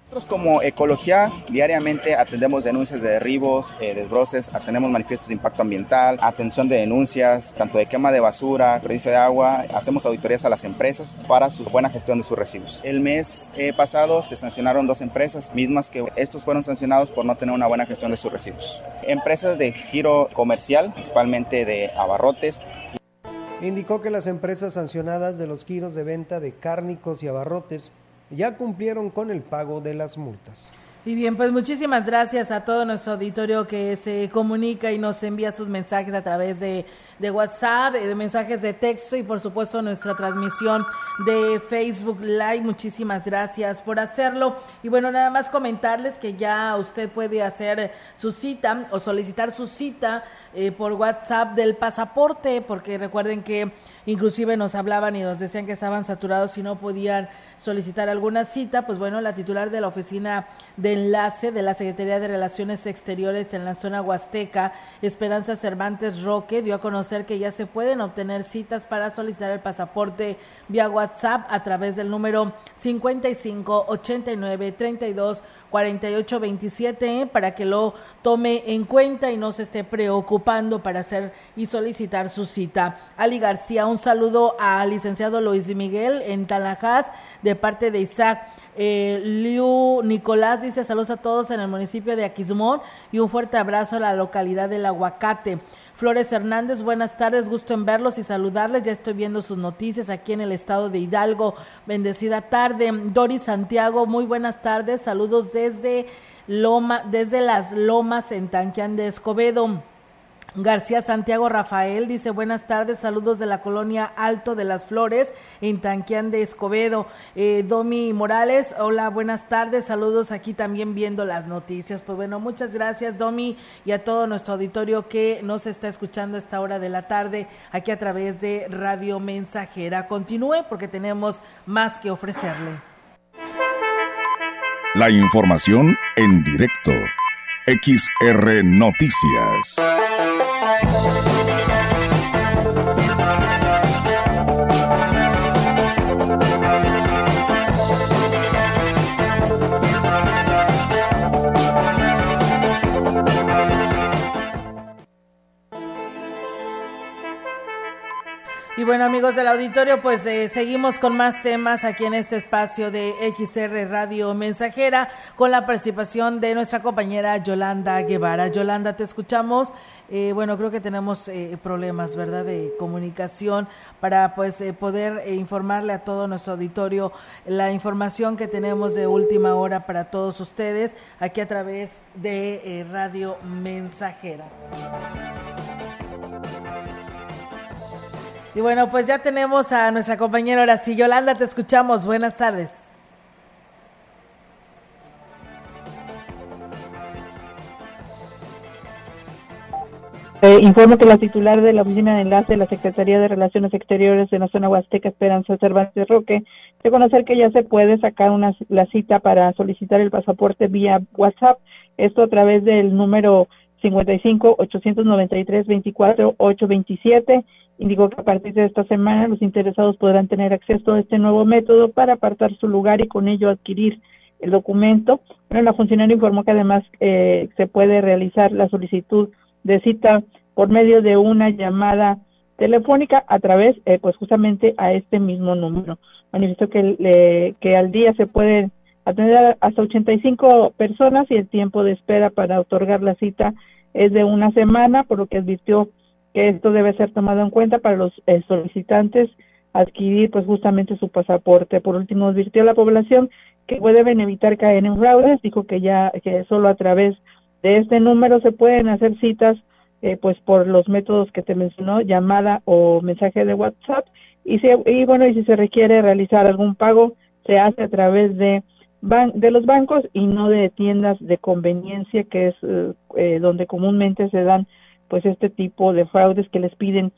Nosotros como Ecología diariamente atendemos denuncias de derribos, eh, desbroces, atendemos manifiestos de impacto ambiental, atención de denuncias, tanto de quema de basura, desperdicio de agua, hacemos auditorías a las empresas para su buena gestión de sus residuos. El mes eh, pasado se sancionaron dos empresas, mismas que estos fueron sancionados por no tener una buena gestión de sus residuos. Empresas de giro comercial, principalmente de abarrotes, Indicó que las empresas sancionadas de los giros de venta de cárnicos y abarrotes ya cumplieron con el pago de las multas. Y bien, pues muchísimas gracias a todo nuestro auditorio que se comunica y nos envía sus mensajes a través de, de WhatsApp, de mensajes de texto y por supuesto nuestra transmisión de Facebook Live. Muchísimas gracias por hacerlo. Y bueno, nada más comentarles que ya usted puede hacer su cita o solicitar su cita eh, por WhatsApp del pasaporte, porque recuerden que inclusive nos hablaban y nos decían que estaban saturados y no podían solicitar alguna cita, pues bueno, la titular de la oficina de enlace de la Secretaría de Relaciones Exteriores en la zona Huasteca, Esperanza Cervantes Roque, dio a conocer que ya se pueden obtener citas para solicitar el pasaporte vía WhatsApp a través del número 55 89 32 4827 ¿eh? para que lo tome en cuenta y no se esté preocupando para hacer y solicitar su cita. Ali García, un saludo al licenciado Luis Miguel en Talajás de parte de Isaac. Eh, Liu Nicolás dice saludos a todos en el municipio de Aquismón y un fuerte abrazo a la localidad del Aguacate. Flores Hernández, buenas tardes, gusto en verlos y saludarles. Ya estoy viendo sus noticias aquí en el estado de Hidalgo. Bendecida tarde. Doris Santiago, muy buenas tardes. Saludos desde Loma, desde las Lomas en Tanquián de Escobedo. García Santiago Rafael dice buenas tardes, saludos de la colonia Alto de las Flores en Tanquián de Escobedo. Eh, Domi Morales, hola, buenas tardes, saludos aquí también viendo las noticias. Pues bueno, muchas gracias Domi y a todo nuestro auditorio que nos está escuchando a esta hora de la tarde aquí a través de Radio Mensajera. Continúe porque tenemos más que ofrecerle. La información en directo. XR Noticias. Bye. Y bueno amigos del auditorio, pues eh, seguimos con más temas aquí en este espacio de XR Radio Mensajera con la participación de nuestra compañera Yolanda Guevara. Yolanda, te escuchamos. Eh, bueno, creo que tenemos eh, problemas, ¿verdad?, de comunicación para pues poder informarle a todo nuestro auditorio la información que tenemos de última hora para todos ustedes aquí a través de Radio Mensajera. Y bueno, pues ya tenemos a nuestra compañera ahora sí. Yolanda, te escuchamos. Buenas tardes. Informo que la titular de la oficina de enlace de la Secretaría de Relaciones Exteriores de la zona Huasteca, Esperanza Cervantes Roque, de conocer que ya se puede sacar una, la cita para solicitar el pasaporte vía WhatsApp, esto a través del número 55 893 24 827. Indicó que a partir de esta semana los interesados podrán tener acceso a este nuevo método para apartar su lugar y con ello adquirir el documento. Bueno, la funcionaria informó que además eh, se puede realizar la solicitud de cita por medio de una llamada telefónica a través, eh, pues justamente a este mismo número. Manifestó que, que al día se pueden atender hasta 85 personas y el tiempo de espera para otorgar la cita es de una semana, por lo que advirtió que esto debe ser tomado en cuenta para los eh, solicitantes adquirir pues justamente su pasaporte. Por último, advirtió a la población que deben evitar caer en fraudes, dijo que ya que solo a través de este número se pueden hacer citas eh, pues por los métodos que te mencionó, llamada o mensaje de WhatsApp y, si, y bueno, y si se requiere realizar algún pago, se hace a través de de los bancos y no de tiendas de conveniencia que es eh, eh, donde comúnmente se dan pues este tipo de fraudes que les piden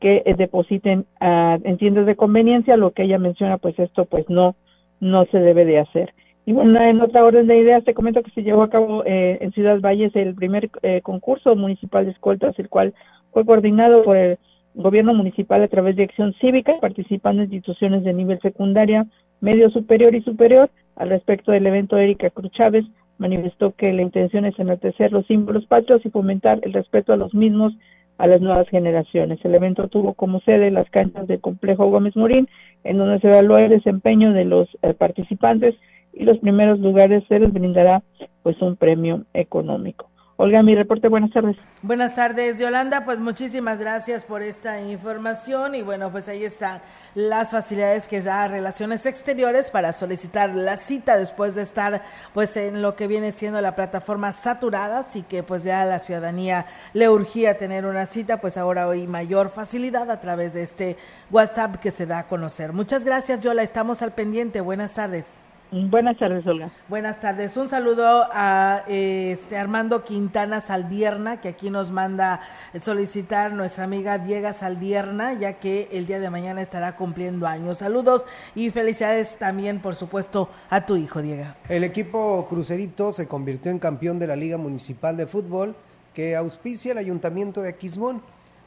que eh, depositen uh, en tiendas de conveniencia lo que ella menciona pues esto pues no no se debe de hacer y bueno en otra orden de ideas te comento que se llevó a cabo en Ciudad Valles el primer concurso municipal de escoltas el cual fue coordinado por el gobierno municipal a través de acción cívica participando instituciones de nivel secundaria medio superior y superior. Al respecto del evento, Erika Cruz Chávez manifestó que la intención es enaltecer los símbolos patrios y fomentar el respeto a los mismos a las nuevas generaciones. El evento tuvo como sede las canchas del complejo Gómez Morín, en donde se evaluó el desempeño de los eh, participantes y los primeros lugares se les brindará pues un premio económico. Olga, mi reporte, buenas tardes. Buenas tardes, Yolanda, pues muchísimas gracias por esta información y bueno, pues ahí están las facilidades que da Relaciones Exteriores para solicitar la cita después de estar pues en lo que viene siendo la plataforma saturada, así que pues ya a la ciudadanía le urgía tener una cita, pues ahora hoy mayor facilidad a través de este WhatsApp que se da a conocer. Muchas gracias, Yola, estamos al pendiente. Buenas tardes. Buenas tardes, Olga. Buenas tardes. Un saludo a este Armando Quintana Saldierna, que aquí nos manda solicitar nuestra amiga Diega Saldierna, ya que el día de mañana estará cumpliendo años. Saludos y felicidades también, por supuesto, a tu hijo, Diego. El equipo Crucerito se convirtió en campeón de la Liga Municipal de Fútbol que auspicia el Ayuntamiento de Aquismón,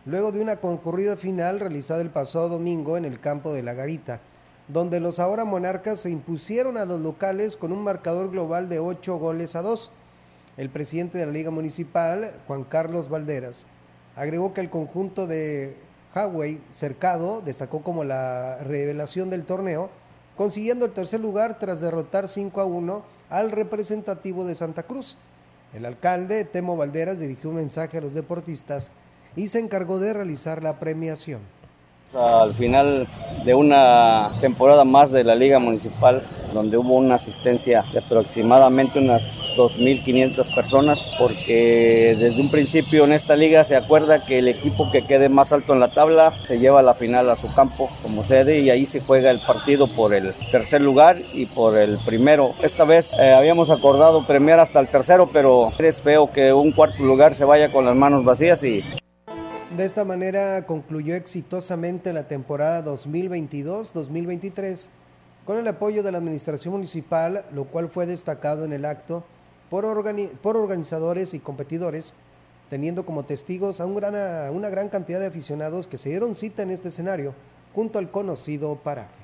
luego de una concurrida final realizada el pasado domingo en el campo de La Garita donde los ahora monarcas se impusieron a los locales con un marcador global de 8 goles a 2. El presidente de la Liga Municipal, Juan Carlos Valderas, agregó que el conjunto de Huawei cercado destacó como la revelación del torneo, consiguiendo el tercer lugar tras derrotar 5 a 1 al representativo de Santa Cruz. El alcalde, Temo Valderas, dirigió un mensaje a los deportistas y se encargó de realizar la premiación al final de una temporada más de la Liga Municipal, donde hubo una asistencia de aproximadamente unas 2.500 personas, porque desde un principio en esta liga se acuerda que el equipo que quede más alto en la tabla se lleva la final a su campo como sede y ahí se juega el partido por el tercer lugar y por el primero. Esta vez eh, habíamos acordado premiar hasta el tercero, pero es feo que un cuarto lugar se vaya con las manos vacías y de esta manera concluyó exitosamente la temporada 2022-2023 con el apoyo de la Administración Municipal, lo cual fue destacado en el acto por, organizadores y competidores, teniendo como testigos a una gran cantidad de aficionados que se dieron cita en este escenario junto al conocido paraje.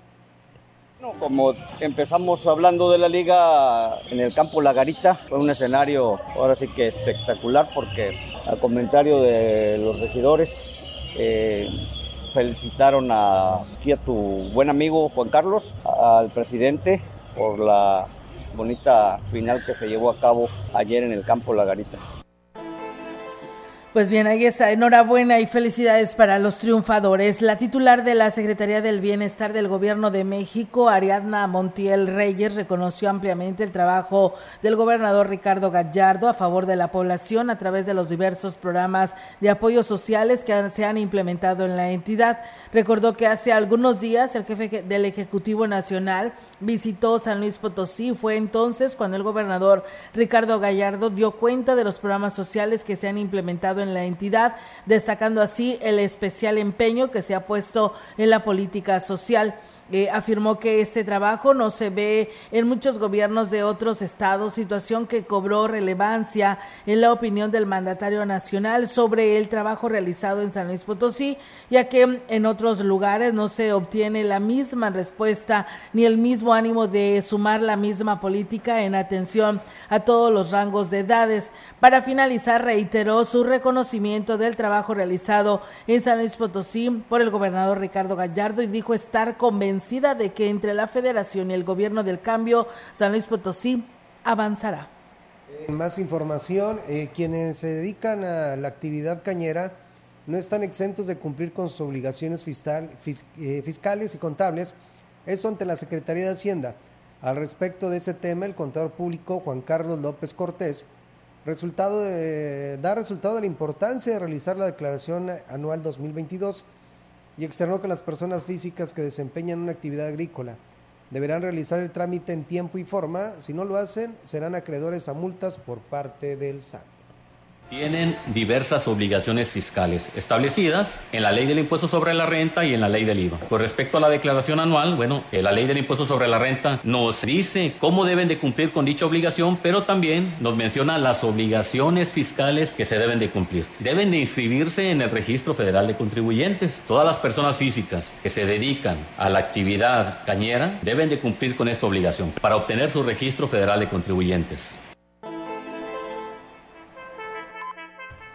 Como empezamos hablando de la liga en el campo La Garita, fue un escenario ahora sí que espectacular porque al comentario de los regidores eh, felicitaron a, aquí a tu buen amigo Juan Carlos, al presidente por la bonita final que se llevó a cabo ayer en el campo La Garita. Pues bien, ahí está. Enhorabuena y felicidades para los triunfadores. La titular de la Secretaría del Bienestar del Gobierno de México, Ariadna Montiel Reyes, reconoció ampliamente el trabajo del gobernador Ricardo Gallardo a favor de la población a través de los diversos programas de apoyo sociales que se han implementado en la entidad. Recordó que hace algunos días el jefe del Ejecutivo Nacional visitó San Luis Potosí. Fue entonces cuando el gobernador Ricardo Gallardo dio cuenta de los programas sociales que se han implementado en la entidad, destacando así el especial empeño que se ha puesto en la política social. Eh, afirmó que este trabajo no se ve en muchos gobiernos de otros estados, situación que cobró relevancia en la opinión del mandatario nacional sobre el trabajo realizado en San Luis Potosí, ya que en otros lugares no se obtiene la misma respuesta ni el mismo ánimo de sumar la misma política en atención a todos los rangos de edades. Para finalizar, reiteró su reconocimiento del trabajo realizado en San Luis Potosí por el gobernador Ricardo Gallardo y dijo estar convencida de que entre la federación y el gobierno del cambio, San Luis Potosí avanzará. más información, eh, quienes se dedican a la actividad cañera no están exentos de cumplir con sus obligaciones fiscal, eh, fiscales y contables, esto ante la Secretaría de Hacienda. Al respecto de este tema, el contador público Juan Carlos López Cortés resultado da resultado de la importancia de realizar la declaración anual 2022 y externó que las personas físicas que desempeñan una actividad agrícola deberán realizar el trámite en tiempo y forma. Si no lo hacen, serán acreedores a multas por parte del SAT tienen diversas obligaciones fiscales establecidas en la ley del impuesto sobre la renta y en la ley del IVA. Con respecto a la declaración anual, bueno, la ley del impuesto sobre la renta nos dice cómo deben de cumplir con dicha obligación, pero también nos menciona las obligaciones fiscales que se deben de cumplir. Deben de inscribirse en el registro federal de contribuyentes. Todas las personas físicas que se dedican a la actividad cañera deben de cumplir con esta obligación para obtener su registro federal de contribuyentes.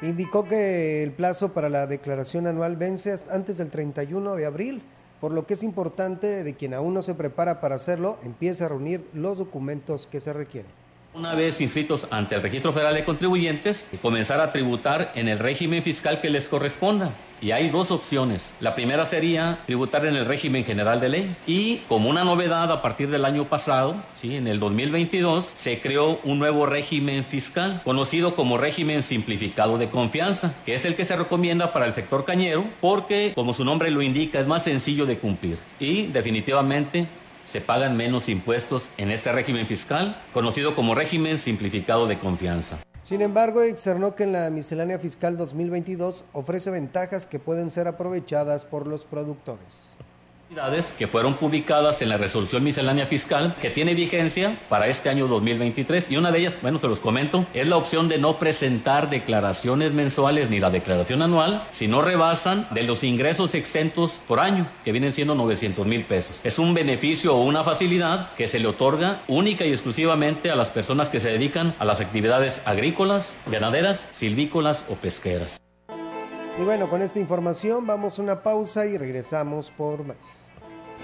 Indicó que el plazo para la declaración anual vence antes del 31 de abril, por lo que es importante de quien aún no se prepara para hacerlo empiece a reunir los documentos que se requieren. Una vez inscritos ante el Registro Federal de Contribuyentes, comenzar a tributar en el régimen fiscal que les corresponda. Y hay dos opciones. La primera sería tributar en el régimen general de ley. Y como una novedad a partir del año pasado, ¿sí? en el 2022, se creó un nuevo régimen fiscal, conocido como régimen simplificado de confianza, que es el que se recomienda para el sector cañero, porque, como su nombre lo indica, es más sencillo de cumplir. Y definitivamente se pagan menos impuestos en este régimen fiscal, conocido como régimen simplificado de confianza. Sin embargo, externó que en la miscelánea fiscal 2022 ofrece ventajas que pueden ser aprovechadas por los productores que fueron publicadas en la resolución miscelánea fiscal que tiene vigencia para este año 2023 y una de ellas, bueno, se los comento, es la opción de no presentar declaraciones mensuales ni la declaración anual si no rebasan de los ingresos exentos por año, que vienen siendo 900 mil pesos. Es un beneficio o una facilidad que se le otorga única y exclusivamente a las personas que se dedican a las actividades agrícolas, ganaderas, silvícolas o pesqueras. Y bueno, con esta información vamos a una pausa y regresamos por más.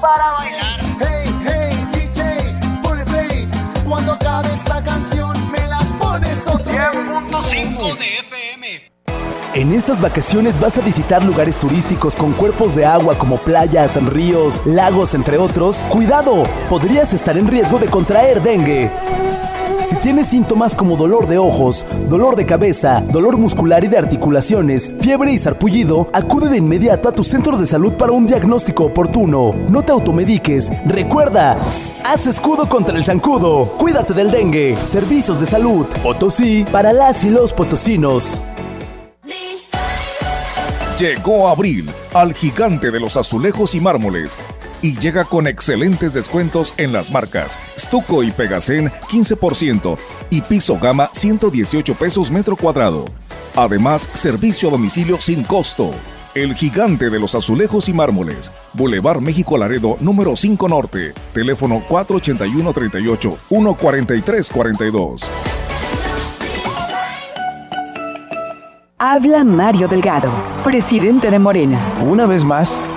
para bailar. En estas vacaciones vas a visitar lugares turísticos con cuerpos de agua como playas, ríos, lagos, entre otros. Cuidado, podrías estar en riesgo de contraer dengue. Si tienes síntomas como dolor de ojos, dolor de cabeza, dolor muscular y de articulaciones, fiebre y sarpullido, acude de inmediato a tu centro de salud para un diagnóstico oportuno. No te automediques. Recuerda, haz escudo contra el zancudo. Cuídate del dengue. Servicios de salud. Potosí para las y los potosinos. Llegó abril al gigante de los azulejos y mármoles y llega con excelentes descuentos en las marcas Stuco y Pegacén 15% y Piso Gama 118 pesos metro cuadrado. Además, servicio a domicilio sin costo. El gigante de los azulejos y mármoles. Boulevard México Laredo, número 5 Norte. Teléfono 481-38 143-42. Habla Mario Delgado, presidente de Morena. Una vez más,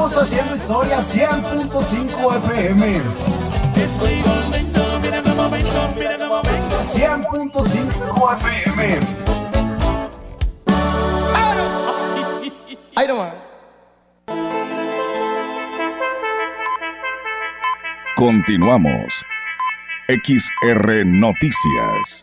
Estamos haciendo historia 100.5 FM. Estoy volviendo, mira cómo vengo, mira cómo vengo. 100.5 FM. Ahí nomás. Continuamos. XR Noticias.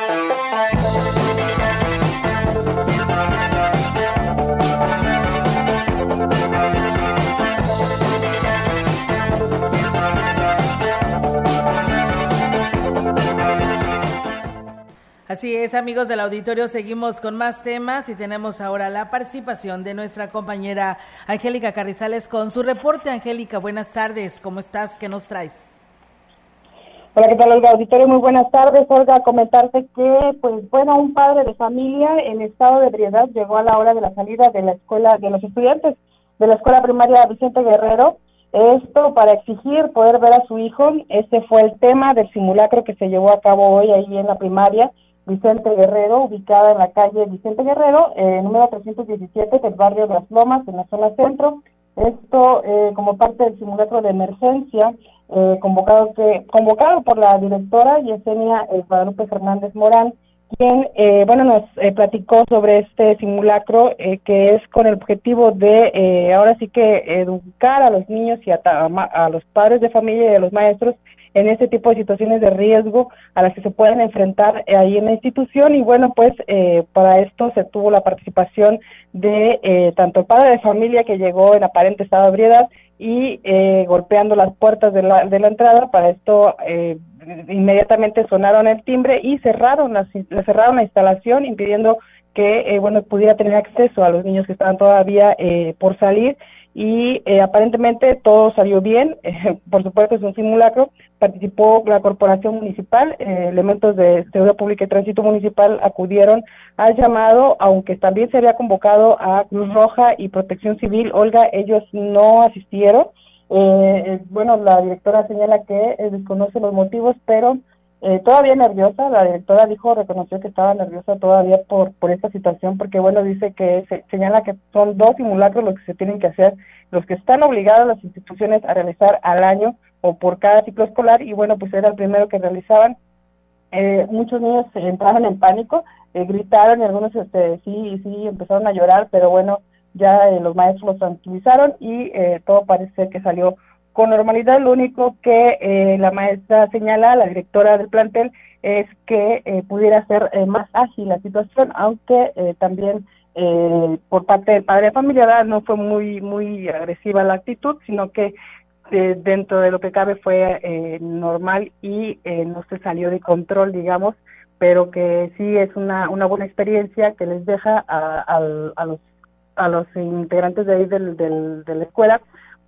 Es, amigos del auditorio, seguimos con más temas y tenemos ahora la participación de nuestra compañera Angélica Carrizales con su reporte. Angélica, buenas tardes, ¿cómo estás? ¿Qué nos traes? Hola, ¿qué tal, Olga? Auditorio, muy buenas tardes. Olga, comentarte que, pues, bueno, un padre de familia en estado de ebriedad llegó a la hora de la salida de la escuela, de los estudiantes de la escuela primaria Vicente Guerrero. Esto para exigir poder ver a su hijo. Este fue el tema del simulacro que se llevó a cabo hoy ahí en la primaria Vicente Guerrero, ubicada en la calle Vicente Guerrero, eh, número 317 del barrio Las Lomas, en la zona centro. Esto eh, como parte del simulacro de emergencia eh, convocado convocado por la directora Yesenia eh, Guadalupe Fernández Morán, quien eh, bueno nos eh, platicó sobre este simulacro que es con el objetivo de ahora sí que educar a los niños y a, ta- a los padres de familia y a los maestros en este tipo de situaciones de riesgo a las que se pueden enfrentar eh, ahí en la institución. Y bueno pues eh, para esto se tuvo la participación de eh, tanto el padre de familia que llegó en aparente estado de ebriedad y eh, golpeando las puertas de la, de la entrada. Para esto eh, inmediatamente sonaron el timbre y cerraron la, cerraron la instalación impidiendo que eh, bueno pudiera tener acceso a los niños que estaban todavía por salir y eh, aparentemente todo salió bien, eh, por supuesto es un simulacro, participó la corporación municipal, eh, elementos de seguridad pública y tránsito municipal acudieron al llamado, aunque también se había convocado a Cruz Roja y Protección Civil, Olga, ellos no asistieron, eh, eh, bueno, la directora señala que desconoce los motivos, pero eh, todavía nerviosa, la directora dijo, reconoció que estaba nerviosa todavía por, por esta situación, porque bueno, dice que se, señala que son dos simulacros los que se tienen que hacer, los que están obligadas las instituciones a realizar al año o por cada ciclo escolar, y bueno, pues era el primero que realizaban. Eh, muchos niños entraron en pánico, eh, gritaron y algunos este, sí, sí empezaron a llorar, pero bueno, ya eh, los maestros los tranquilizaron y eh, todo parece que salió con normalidad. Lo único que eh, la maestra señala, la directora del plantel, es que eh, pudiera ser eh, más ágil la situación, aunque eh, también eh, por parte del padre de familia no fue muy muy agresiva la actitud, sino que dentro de lo que cabe fue normal y no se salió de control, digamos, pero que sí es una, una buena experiencia que les deja a, al- a los a los integrantes de ahí del, del- de la escuela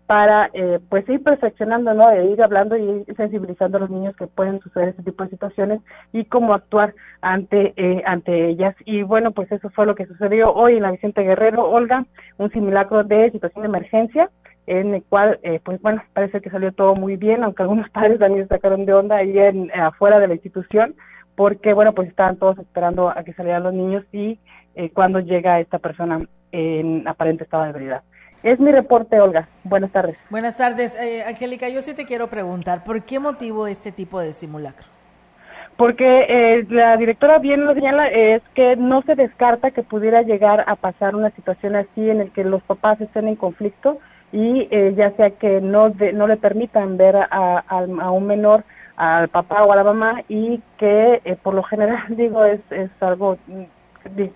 para eh, pues ir perfeccionando, ¿no? E ir hablando y sensibilizando a los niños que pueden suceder este tipo de situaciones y cómo actuar ante eh, ante ellas. Y bueno, pues eso fue lo que sucedió hoy en la Vicente Guerrero, Olga, un simulacro de situación de emergencia en el cual, eh, pues bueno, parece que salió todo muy bien, aunque algunos padres también se sacaron de onda ahí en, afuera de la institución, porque bueno, pues estaban todos esperando a que salieran los niños y eh, cuando llega esta persona en aparente estado de ebriedad. Es mi reporte, Olga. Buenas tardes. Buenas tardes. Eh, Angélica, yo sí te quiero preguntar, ¿por qué motivo este tipo de simulacro? Porque eh, la directora bien lo señala, es que no se descarta que pudiera llegar a pasar una situación así en el que los papás estén en conflicto y eh, ya sea que no, no le permitan ver a, a, un menor al papá o a la mamá y que eh, por lo general digo es, es algo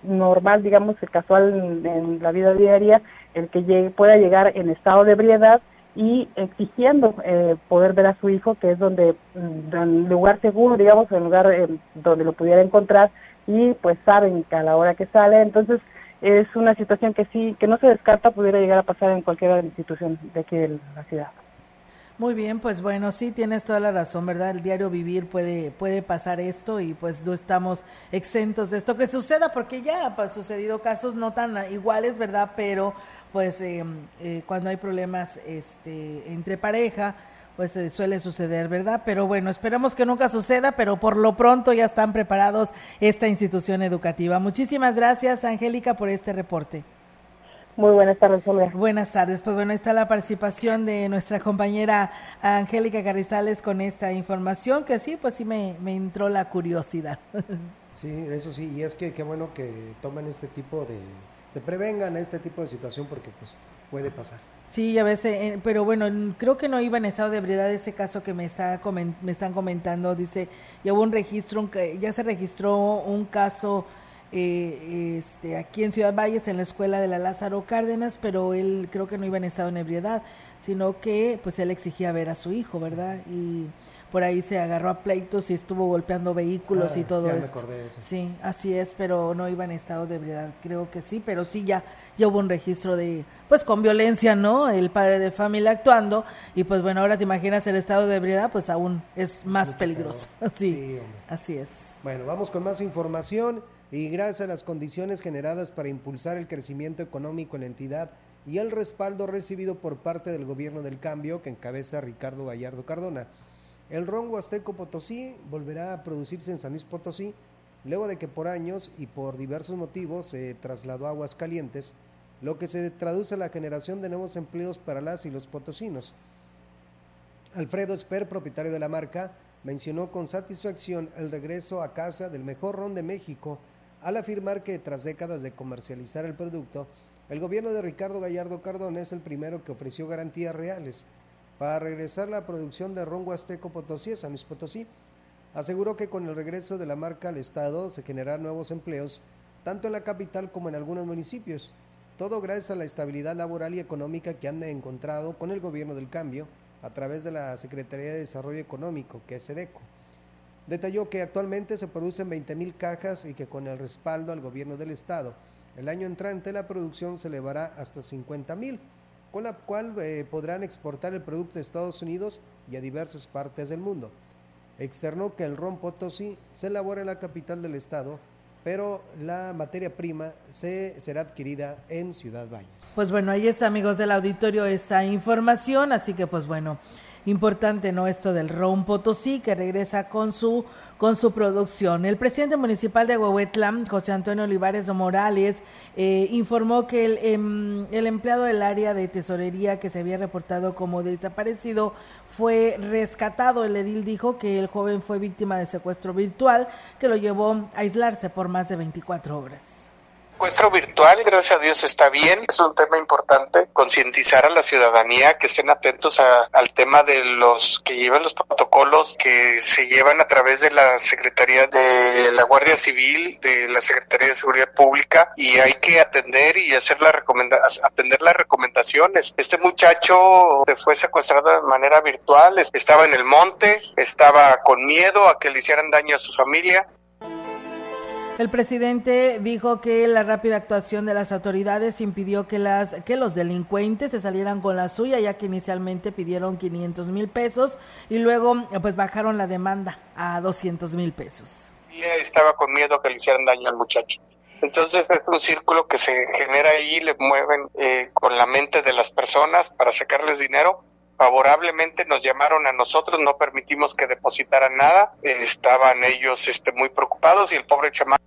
normal digamos casual en, en la vida diaria el que pueda llegar en estado de ebriedad y exigiendo eh, poder ver a su hijo, que es donde, mm, en lugar seguro, digamos, en lugar eh, donde lo pudiera encontrar y pues saben que a la hora que sale, entonces es una situación que sí, que no se descarta pudiera llegar a pasar en cualquier institución de aquí de la ciudad. Muy bien, pues bueno, sí tienes toda la razón, ¿verdad? El diario vivir puede puede pasar esto y pues no estamos exentos de esto que suceda porque ya han pues, sucedido casos no tan iguales, ¿verdad? Pero pues eh, eh, cuando hay problemas este, entre pareja, pues eh, suele suceder, ¿verdad? Pero bueno, esperamos que nunca suceda, pero por lo pronto ya están preparados esta institución educativa. Muchísimas gracias, Angélica, por este reporte. Muy buenas tardes, Olga. Buenas tardes. Pues bueno, está la participación de nuestra compañera Angélica Carrizales con esta información, que sí, pues sí me, me entró la curiosidad. Sí, eso sí, y es que qué bueno que tomen este tipo de se prevengan a este tipo de situación porque pues puede pasar. Sí, a veces, eh, pero bueno, creo que no iba en estado de ebriedad ese caso que me está me están comentando. Dice, ya hubo un registro, ya se registró un caso eh, este, aquí en Ciudad Valles, en la escuela de la Lázaro Cárdenas, pero él creo que no iba en estado de ebriedad, sino que pues él exigía ver a su hijo, ¿verdad? Y por ahí se agarró a pleitos y estuvo golpeando vehículos y ah, todo esto. Sí, así es, pero no iba en estado de ebriedad, creo que sí, pero sí ya, ya hubo un registro de, pues con violencia, ¿no? El padre de familia actuando y pues bueno, ahora te imaginas el estado de ebriedad, pues aún es más peligroso. Sí, así es. Bueno, vamos con más información y gracias a las condiciones generadas para impulsar el crecimiento económico en la entidad y el respaldo recibido por parte del gobierno del cambio que encabeza Ricardo Gallardo Cardona el ron huasteco potosí volverá a producirse en San Luis Potosí, luego de que por años y por diversos motivos se trasladó a Aguascalientes, lo que se traduce a la generación de nuevos empleos para las y los potosinos. Alfredo Esper, propietario de la marca, mencionó con satisfacción el regreso a casa del mejor ron de México al afirmar que tras décadas de comercializar el producto, el gobierno de Ricardo Gallardo Cardona es el primero que ofreció garantías reales para regresar la producción de ron huasteco potosí a Luis Potosí. Aseguró que con el regreso de la marca al Estado se generarán nuevos empleos, tanto en la capital como en algunos municipios. Todo gracias a la estabilidad laboral y económica que han encontrado con el gobierno del cambio a través de la Secretaría de Desarrollo Económico, que es SEDECO. Detalló que actualmente se producen 20.000 cajas y que con el respaldo al gobierno del Estado, el año entrante la producción se elevará hasta 50.000 con la cual eh, podrán exportar el producto a Estados Unidos y a diversas partes del mundo. Externó que el ron Potosí se elabora en la capital del estado, pero la materia prima se será adquirida en Ciudad Valles. Pues bueno, ahí está, amigos del auditorio, esta información, así que pues bueno, importante, ¿no? Esto del ron Potosí, que regresa con su con su producción. El presidente municipal de Huehuetla, José Antonio Olivares Morales, eh, informó que el, em, el empleado del área de tesorería que se había reportado como desaparecido fue rescatado. El edil dijo que el joven fue víctima de secuestro virtual que lo llevó a aislarse por más de 24 horas secuestro virtual, gracias a Dios está bien. Es un tema importante, concientizar a la ciudadanía que estén atentos al tema de los que llevan los protocolos que se llevan a través de la Secretaría de la Guardia Civil, de la Secretaría de Seguridad Pública y hay que atender y hacer la recomenda atender las recomendaciones. Este muchacho fue secuestrado de manera virtual, estaba en el monte, estaba con miedo a que le hicieran daño a su familia el presidente dijo que la rápida actuación de las autoridades impidió que, las, que los delincuentes se salieran con la suya, ya que inicialmente pidieron 500 mil pesos y luego pues bajaron la demanda a 200 mil pesos. Estaba con miedo que le hicieran daño al muchacho. Entonces es un círculo que se genera ahí, le mueven eh, con la mente de las personas para sacarles dinero favorablemente nos llamaron a nosotros, no permitimos que depositaran nada, estaban ellos este, muy preocupados y el pobre chamán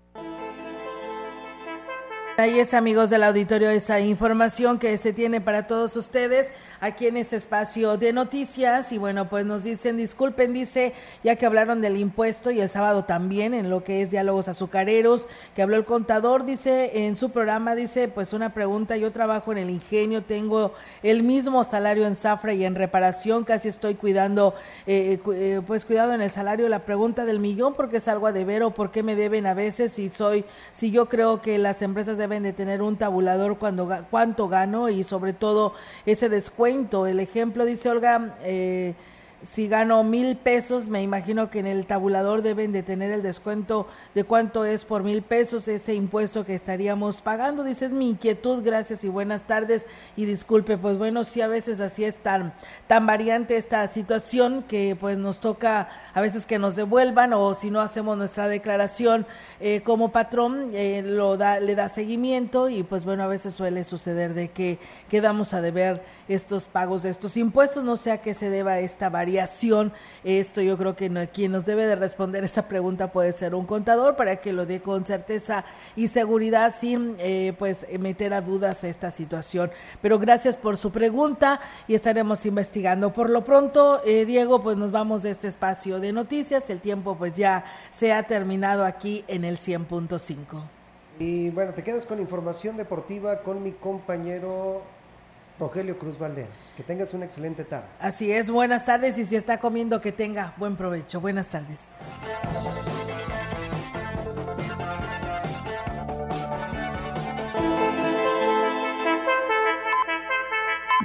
Ahí es amigos del auditorio esa información que se tiene para todos ustedes aquí en este espacio de noticias y bueno pues nos dicen disculpen dice ya que hablaron del impuesto y el sábado también en lo que es diálogos azucareros que habló el contador dice en su programa dice pues una pregunta yo trabajo en el ingenio tengo el mismo salario en zafra y en reparación casi estoy cuidando eh, eh, pues cuidado en el salario la pregunta del millón porque salgo a deber o por qué me deben a veces si soy si yo creo que las empresas deben de tener un tabulador cuando cuánto gano y sobre todo ese descuento. El ejemplo dice Olga, eh, si gano mil pesos, me imagino que en el tabulador deben de tener el descuento de cuánto es por mil pesos ese impuesto que estaríamos pagando. Dice, es mi inquietud, gracias y buenas tardes. Y disculpe, pues bueno, sí a veces así es tan, tan variante esta situación que pues nos toca a veces que nos devuelvan o si no hacemos nuestra declaración eh, como patrón, eh, lo da, le da seguimiento y pues bueno, a veces suele suceder de que quedamos a deber estos pagos de estos impuestos, no sé a qué se deba esta Esto yo creo que no, quien nos debe de responder esta pregunta puede ser un contador para que lo dé con certeza y seguridad sin eh, pues meter a dudas esta situación. Pero gracias por su pregunta y estaremos investigando. Por lo pronto, eh, Diego, pues nos vamos de este espacio de noticias. El tiempo pues ya se ha terminado aquí en el 100.5. Y bueno, te quedas con información deportiva con mi compañero Rogelio Cruz Valderas. Que tengas una excelente tarde. Así es, buenas tardes y si está comiendo que tenga buen provecho. Buenas tardes.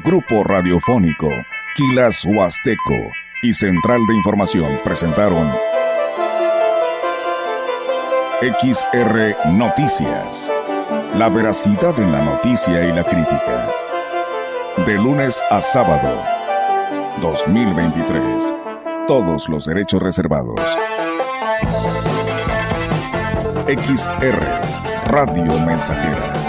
Grupo Radiofónico, Quilas Huasteco y Central de Información presentaron XR Noticias. La veracidad en la noticia y la crítica de lunes a sábado. 2023. Todos los derechos reservados. XR Radio Mensajera